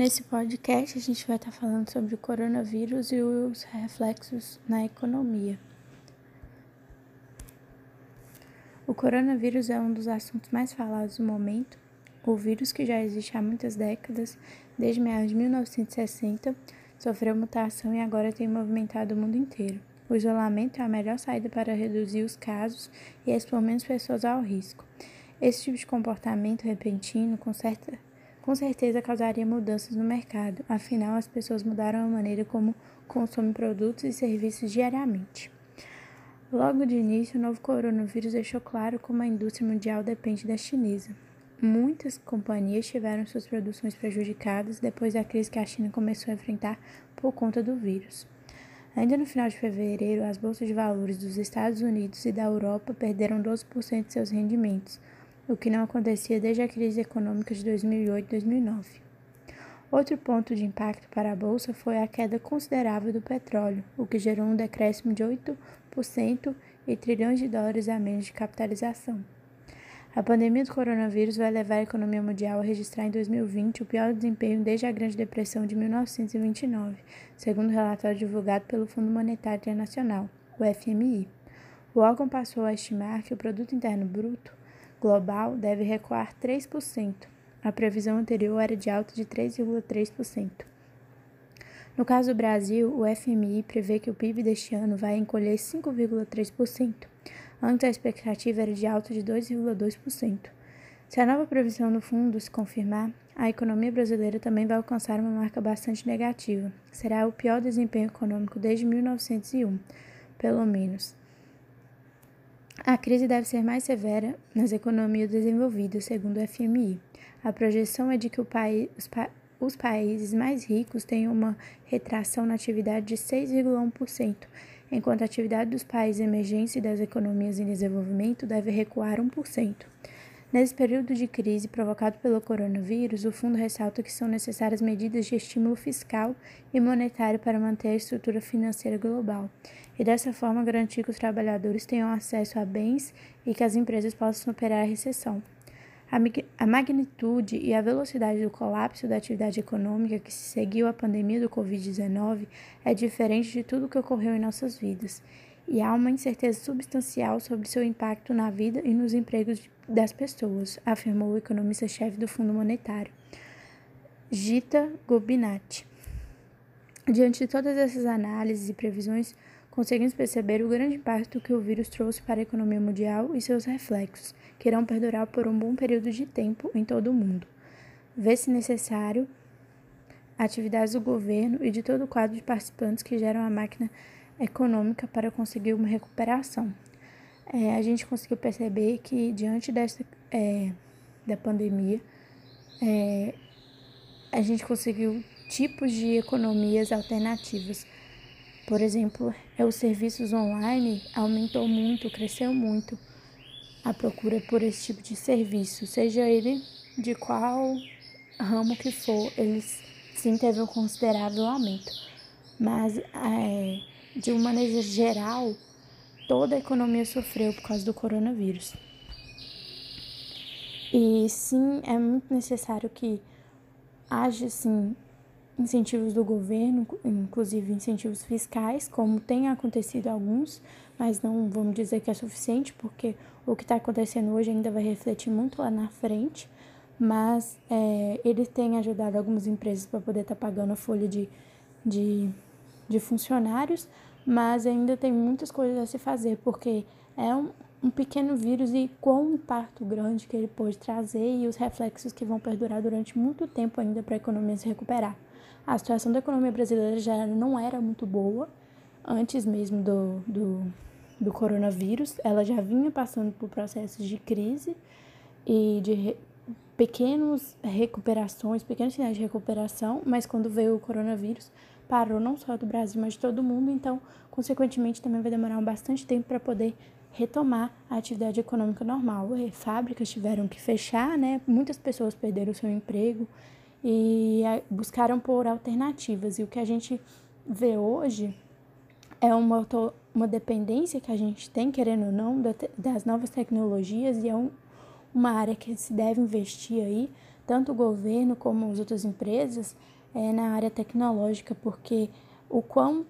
Nesse podcast, a gente vai estar falando sobre o coronavírus e os reflexos na economia. O coronavírus é um dos assuntos mais falados no momento. O vírus, que já existe há muitas décadas, desde meados de 1960, sofreu mutação e agora tem movimentado o mundo inteiro. O isolamento é a melhor saída para reduzir os casos e expor menos pessoas ao risco. Esse tipo de comportamento repentino, com certa com certeza causaria mudanças no mercado, afinal, as pessoas mudaram a maneira como consomem produtos e serviços diariamente. Logo de início, o novo coronavírus deixou claro como a indústria mundial depende da chinesa. Muitas companhias tiveram suas produções prejudicadas depois da crise que a China começou a enfrentar por conta do vírus. Ainda no final de fevereiro, as bolsas de valores dos Estados Unidos e da Europa perderam 12% de seus rendimentos, o que não acontecia desde a crise econômica de 2008 e 2009. Outro ponto de impacto para a bolsa foi a queda considerável do petróleo, o que gerou um decréscimo de 8% e trilhões de dólares a menos de capitalização. A pandemia do coronavírus vai levar a economia mundial a registrar em 2020 o pior desempenho desde a Grande Depressão de 1929, segundo o relatório divulgado pelo Fundo Monetário Internacional, o FMI. O órgão passou a estimar que o produto interno bruto global deve recuar 3%. A previsão anterior era de alta de 3,3%. No caso do Brasil, o FMI prevê que o PIB deste ano vai encolher 5,3%. Antes, a expectativa era de alta de 2,2%. Se a nova previsão do fundo se confirmar, a economia brasileira também vai alcançar uma marca bastante negativa. Será o pior desempenho econômico desde 1901, pelo menos. A crise deve ser mais severa nas economias desenvolvidas, segundo o FMI. A projeção é de que os, pa, os países mais ricos tenham uma retração na atividade de 6,1%, enquanto a atividade dos países emergentes e das economias em desenvolvimento deve recuar 1%. Nesse período de crise provocado pelo coronavírus, o fundo ressalta que são necessárias medidas de estímulo fiscal e monetário para manter a estrutura financeira global e dessa forma garantir que os trabalhadores tenham acesso a bens e que as empresas possam superar a recessão. A magnitude e a velocidade do colapso da atividade econômica que se seguiu à pandemia do Covid-19 é diferente de tudo o que ocorreu em nossas vidas, e há uma incerteza substancial sobre seu impacto na vida e nos empregos das pessoas, afirmou o economista-chefe do Fundo Monetário, Gita Gobinati. Diante de todas essas análises e previsões, conseguimos perceber o grande impacto que o vírus trouxe para a economia mundial e seus reflexos, que irão perdurar por um bom período de tempo em todo o mundo. Vê-se necessário atividades do governo e de todo o quadro de participantes que geram a máquina econômica para conseguir uma recuperação. É, a gente conseguiu perceber que diante dessa é, da pandemia, é, a gente conseguiu tipos de economias alternativas por exemplo, é, os serviços online aumentou muito, cresceu muito a procura por esse tipo de serviço, seja ele de qual ramo que for, eles sim teve um considerável aumento. Mas, é, de uma maneira geral, toda a economia sofreu por causa do coronavírus. E sim, é muito necessário que haja, sim, incentivos do governo, inclusive incentivos fiscais, como tem acontecido alguns, mas não vamos dizer que é suficiente, porque o que está acontecendo hoje ainda vai refletir muito lá na frente. Mas é, ele tem ajudado algumas empresas para poder estar tá pagando a folha de, de, de funcionários, mas ainda tem muitas coisas a se fazer, porque é um, um pequeno vírus e quão impacto grande que ele pode trazer e os reflexos que vão perdurar durante muito tempo ainda para a economia se recuperar. A situação da economia brasileira já não era muito boa antes mesmo do, do, do coronavírus. Ela já vinha passando por processos de crise e de re, pequenas recuperações, pequenos sinais de recuperação, mas quando veio o coronavírus, parou não só do Brasil, mas de todo mundo, então, consequentemente, também vai demorar bastante tempo para poder retomar a atividade econômica normal. E fábricas tiveram que fechar, né? Muitas pessoas perderam seu emprego, e buscaram por alternativas. E o que a gente vê hoje é uma, uma dependência que a gente tem, querendo ou não, das novas tecnologias e é um, uma área que se deve investir aí, tanto o governo como as outras empresas é, na área tecnológica, porque o quão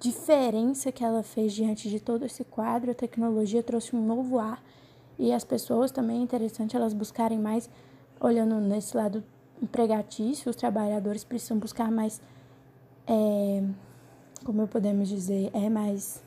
diferença que ela fez diante de todo esse quadro, a tecnologia trouxe um novo ar e as pessoas também é interessante elas buscarem mais, olhando nesse lado empregatício, os trabalhadores precisam buscar mais, é, como podemos dizer, é mais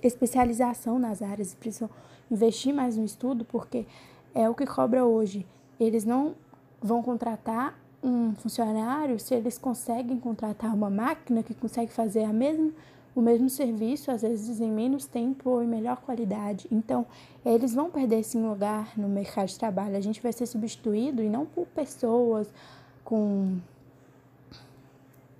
especialização nas áreas, precisam investir mais no estudo, porque é o que cobra hoje. Eles não vão contratar um funcionário se eles conseguem contratar uma máquina que consegue fazer a mesma, o mesmo serviço, às vezes em menos tempo ou em melhor qualidade. Então, eles vão perder esse lugar no mercado de trabalho. A gente vai ser substituído e não por pessoas com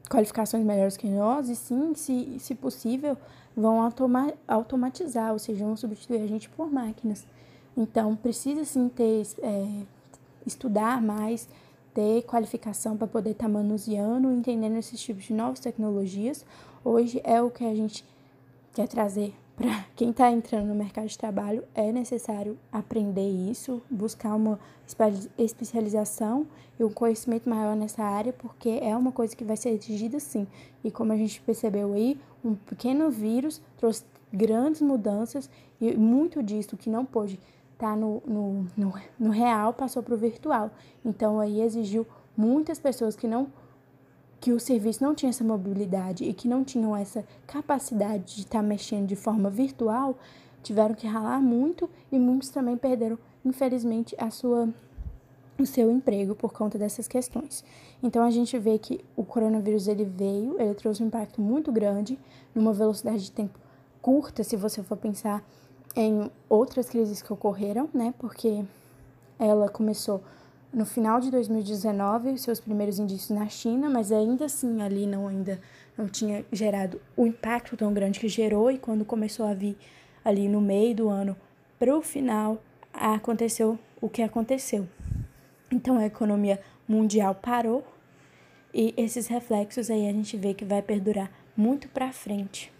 qualificações melhores que nós, e sim, se, se possível, vão automa automatizar, ou seja, vão substituir a gente por máquinas. Então, precisa sim ter, é, estudar mais, ter qualificação para poder estar tá manuseando, entendendo esses tipos de novas tecnologias. Hoje é o que a gente quer trazer para quem está entrando no mercado de trabalho. É necessário aprender isso, buscar uma especialização e um conhecimento maior nessa área, porque é uma coisa que vai ser exigida sim. E como a gente percebeu aí, um pequeno vírus trouxe grandes mudanças e muito disso que não pôde tá no, no, no, no real passou para o virtual. Então aí exigiu muitas pessoas que não que o serviço não tinha essa mobilidade e que não tinham essa capacidade de estar tá mexendo de forma virtual, tiveram que ralar muito e muitos também perderam, infelizmente, a sua o seu emprego por conta dessas questões. Então a gente vê que o coronavírus ele veio, ele trouxe um impacto muito grande numa velocidade de tempo curta, se você for pensar em outras crises que ocorreram, né? Porque ela começou no final de 2019, seus primeiros indícios na China, mas ainda assim ali não ainda não tinha gerado o impacto tão grande que gerou e quando começou a vir ali no meio do ano para o final aconteceu o que aconteceu. Então a economia mundial parou e esses reflexos aí a gente vê que vai perdurar muito para frente.